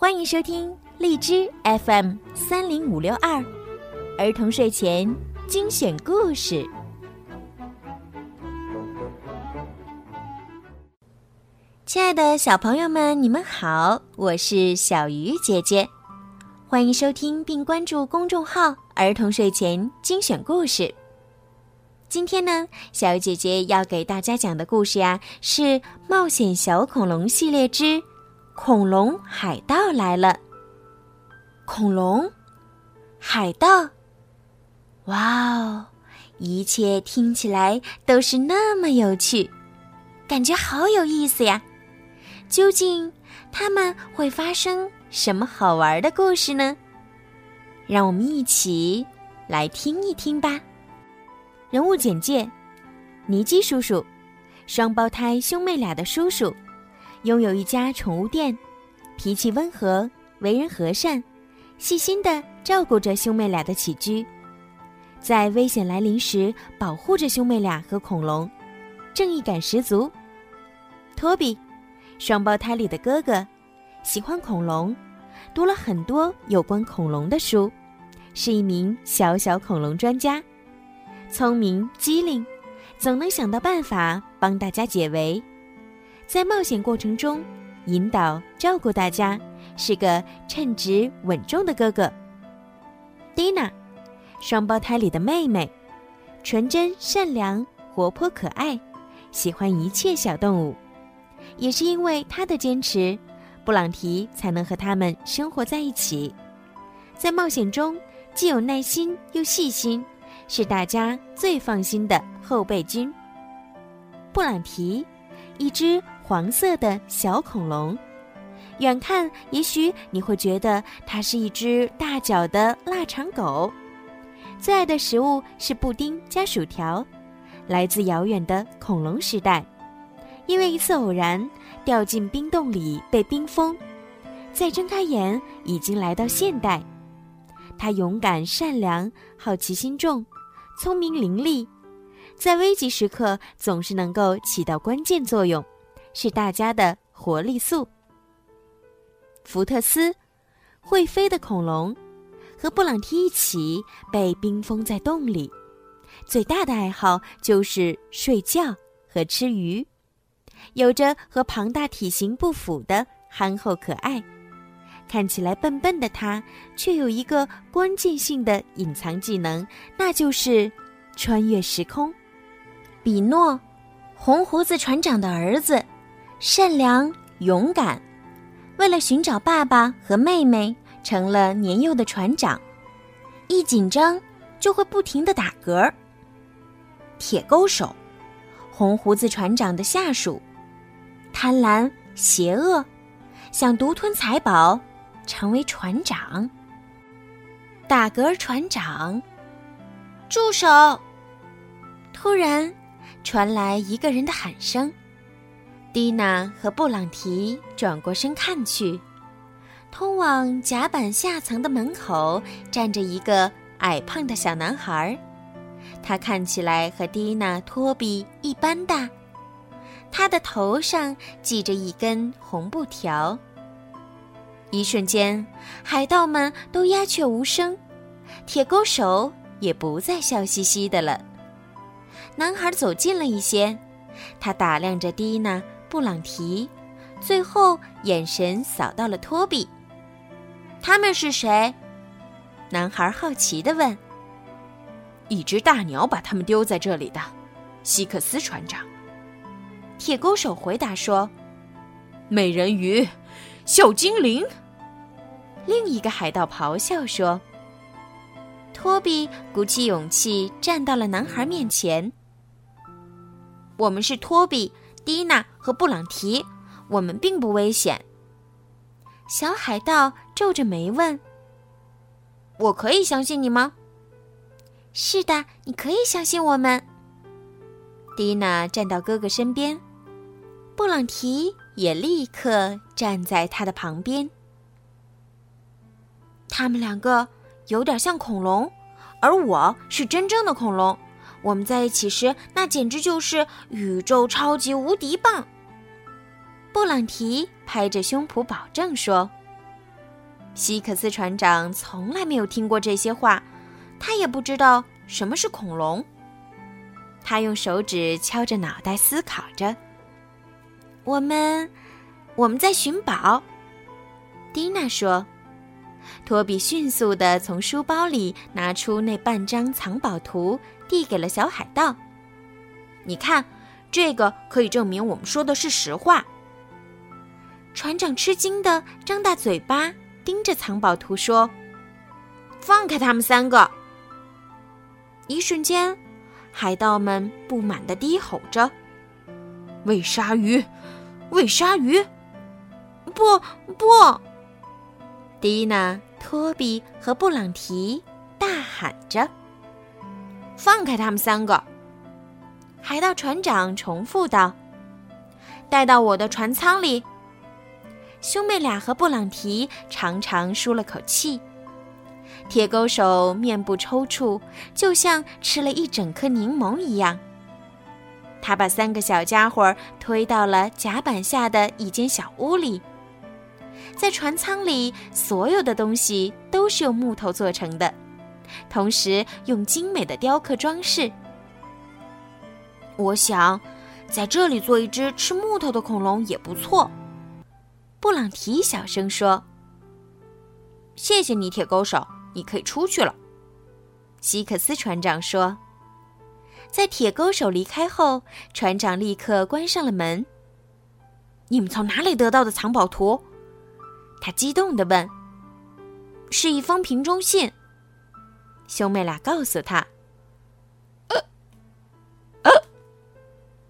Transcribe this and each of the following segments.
欢迎收听荔枝 FM 三零五六二儿童睡前精选故事。亲爱的小朋友们，你们好，我是小鱼姐姐，欢迎收听并关注公众号“儿童睡前精选故事”。今天呢，小鱼姐姐要给大家讲的故事呀，是《冒险小恐龙系列之恐龙海盗来了》。恐龙，海盗，哇哦！一切听起来都是那么有趣，感觉好有意思呀。究竟他们会发生什么好玩的故事呢？让我们一起来听一听吧。人物简介：尼基叔叔，双胞胎兄妹俩的叔叔，拥有一家宠物店，脾气温和，为人和善，细心的照顾着兄妹俩的起居，在危险来临时保护着兄妹俩和恐龙，正义感十足。托比。双胞胎里的哥哥，喜欢恐龙，读了很多有关恐龙的书，是一名小小恐龙专家，聪明机灵，总能想到办法帮大家解围，在冒险过程中引导照顾大家，是个称职稳重的哥哥。蒂娜，双胞胎里的妹妹，纯真善良，活泼可爱，喜欢一切小动物。也是因为她的坚持，布朗提才能和他们生活在一起。在冒险中，既有耐心又细心，是大家最放心的后备军。布朗提，一只黄色的小恐龙，远看也许你会觉得它是一只大脚的腊肠狗。最爱的食物是布丁加薯条，来自遥远的恐龙时代。因为一次偶然，掉进冰洞里被冰封，再睁开眼，已经来到现代。他勇敢、善良、好奇心重、聪明伶俐，在危急时刻总是能够起到关键作用，是大家的活力素。福特斯，会飞的恐龙，和布朗提一起被冰封在洞里，最大的爱好就是睡觉和吃鱼。有着和庞大体型不符的憨厚可爱，看起来笨笨的他，却有一个关键性的隐藏技能，那就是穿越时空。比诺，红胡子船长的儿子，善良勇敢，为了寻找爸爸和妹妹，成了年幼的船长，一紧张就会不停的打嗝。铁钩手，红胡子船长的下属。贪婪、邪恶，想独吞财宝，成为船长。打嗝船长，住手！突然传来一个人的喊声。蒂娜和布朗提转过身看去，通往甲板下层的门口站着一个矮胖的小男孩，他看起来和蒂娜、托比一般大。他的头上系着一根红布条。一瞬间，海盗们都鸦雀无声，铁钩手也不再笑嘻嘻的了。男孩走近了一些，他打量着蒂娜、布朗提，最后眼神扫到了托比。他们是谁？男孩好奇地问。一只大鸟把他们丢在这里的，希克斯船长。铁钩手回答说：“美人鱼，小精灵。”另一个海盗咆哮说：“托比鼓起勇气站到了男孩面前。我们是托比、蒂娜和布朗提，我们并不危险。”小海盗皱着眉问：“我可以相信你吗？”“是的，你可以相信我们。”蒂娜站到哥哥身边。布朗提也立刻站在他的旁边。他们两个有点像恐龙，而我是真正的恐龙。我们在一起时，那简直就是宇宙超级无敌棒。布朗提拍着胸脯保证说：“希克斯船长从来没有听过这些话，他也不知道什么是恐龙。他用手指敲着脑袋思考着。我们，我们在寻宝。蒂娜说。托比迅速地从书包里拿出那半张藏宝图，递给了小海盗。你看，这个可以证明我们说的是实话。船长吃惊的张大嘴巴。盯着藏宝图说：“放开他们三个！”一瞬间，海盗们不满的低吼着：“喂鲨鱼，喂鲨鱼！”不不！蒂娜、托比和布朗提大喊着：“放开他们三个！”海盗船长重复道：“带到我的船舱里。”兄妹俩和布朗提长长舒了口气，铁钩手面部抽搐，就像吃了一整颗柠檬一样。他把三个小家伙推到了甲板下的一间小屋里，在船舱里，所有的东西都是用木头做成的，同时用精美的雕刻装饰。我想，在这里做一只吃木头的恐龙也不错。布朗提小声说：“谢谢你，铁钩手，你可以出去了。”希克斯船长说。在铁钩手离开后，船长立刻关上了门。“你们从哪里得到的藏宝图？”他激动地问。“是一封瓶中信。”兄妹俩告诉他。呃，呃，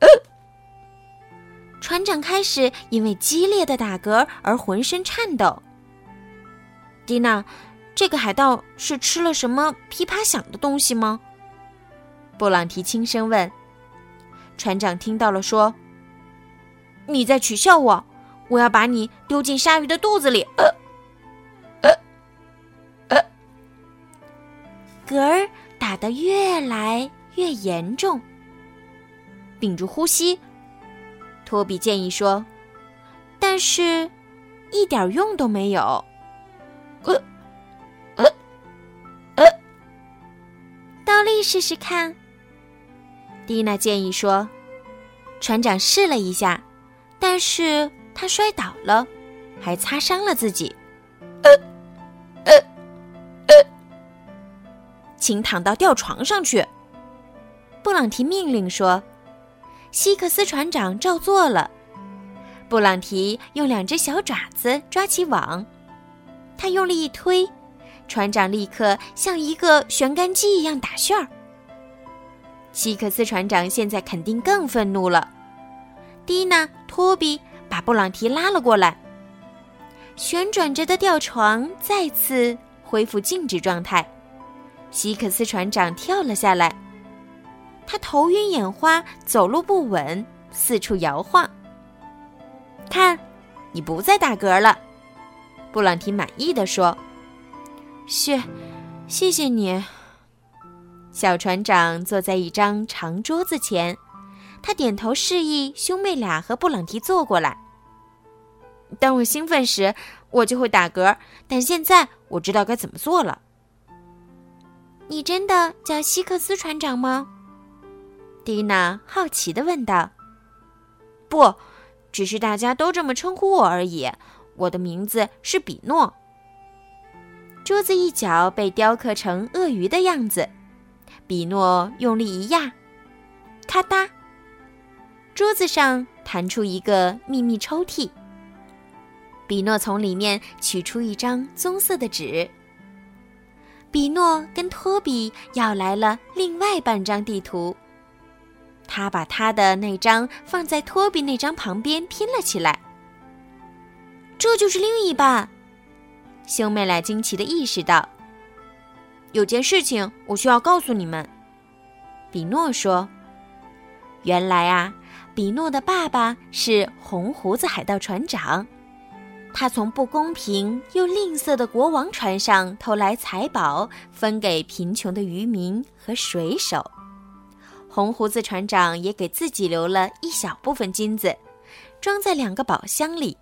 呃船长开始因为激烈的打嗝而浑身颤抖。蒂娜，这个海盗是吃了什么噼啪响的东西吗？布朗提轻声问。船长听到了，说：“你在取笑我，我要把你丢进鲨鱼的肚子里。”，呃，嗝儿打得越来越严重，屏住呼吸。托比建议说：“但是，一点用都没有。”呃，呃，呃，倒立试试看。蒂娜建议说：“船长试了一下，但是他摔倒了，还擦伤了自己。”请躺到吊床上去。”布朗提命令说。希克斯船长照做了。布朗提用两只小爪子抓起网，他用力一推，船长立刻像一个旋杆机一样打旋儿。希克斯船长现在肯定更愤怒了。蒂娜、托比把布朗提拉了过来，旋转着的吊床再次恢复静止状态。希克斯船长跳了下来。他头晕眼花，走路不稳，四处摇晃。看，你不再打嗝了，布朗提满意的说：“谢，谢谢你。”小船长坐在一张长桌子前，他点头示意兄妹俩和布朗提坐过来。当我兴奋时，我就会打嗝，但现在我知道该怎么做了。你真的叫希克斯船长吗？蒂娜好奇的问道：“不，只是大家都这么称呼我而已。我的名字是比诺。”桌子一角被雕刻成鳄鱼的样子，比诺用力一压，咔嗒，桌子上弹出一个秘密抽屉。比诺从里面取出一张棕色的纸。比诺跟托比要来了另外半张地图。他把他的那张放在托比那张旁边拼了起来。这就是另一半。兄妹俩惊奇的意识到，有件事情我需要告诉你们。比诺说：“原来啊，比诺的爸爸是红胡子海盗船长，他从不公平又吝啬的国王船上偷来财宝，分给贫穷的渔民和水手。”红胡子船长也给自己留了一小部分金子，装在两个宝箱里，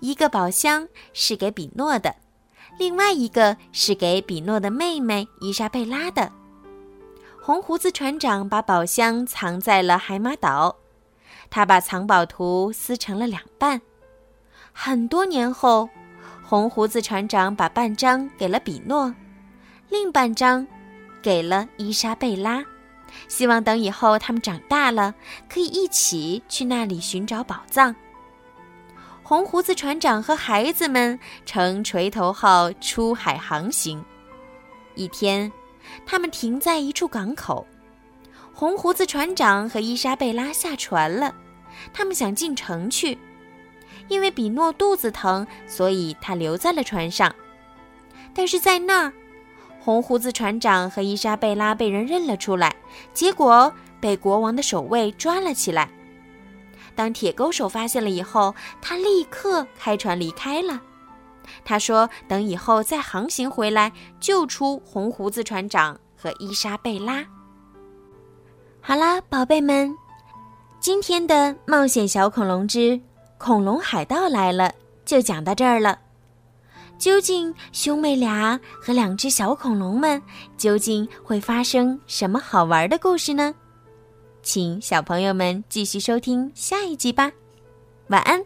一个宝箱是给比诺的，另外一个是给比诺的妹妹伊莎贝拉的。红胡子船长把宝箱藏在了海马岛，他把藏宝图撕成了两半。很多年后，红胡子船长把半张给了比诺，另半张给了伊莎贝拉，希望等以后他们长大了，可以一起去那里寻找宝藏。红胡子船长和孩子们乘锤头号出海航行。一天，他们停在一处港口。红胡子船长和伊莎贝拉下船了，他们想进城去。因为比诺肚子疼，所以他留在了船上。但是在那儿，红胡子船长和伊莎贝拉被人认了出来，结果被国王的守卫抓了起来。当铁钩手发现了以后，他立刻开船离开了。他说：“等以后再航行回来，救出红胡子船长和伊莎贝拉。”好啦，宝贝们，今天的冒险小恐龙之恐龙海盗来了就讲到这儿了。究竟兄妹俩和两只小恐龙们究竟会发生什么好玩的故事呢？请小朋友们继续收听下一集吧，晚安。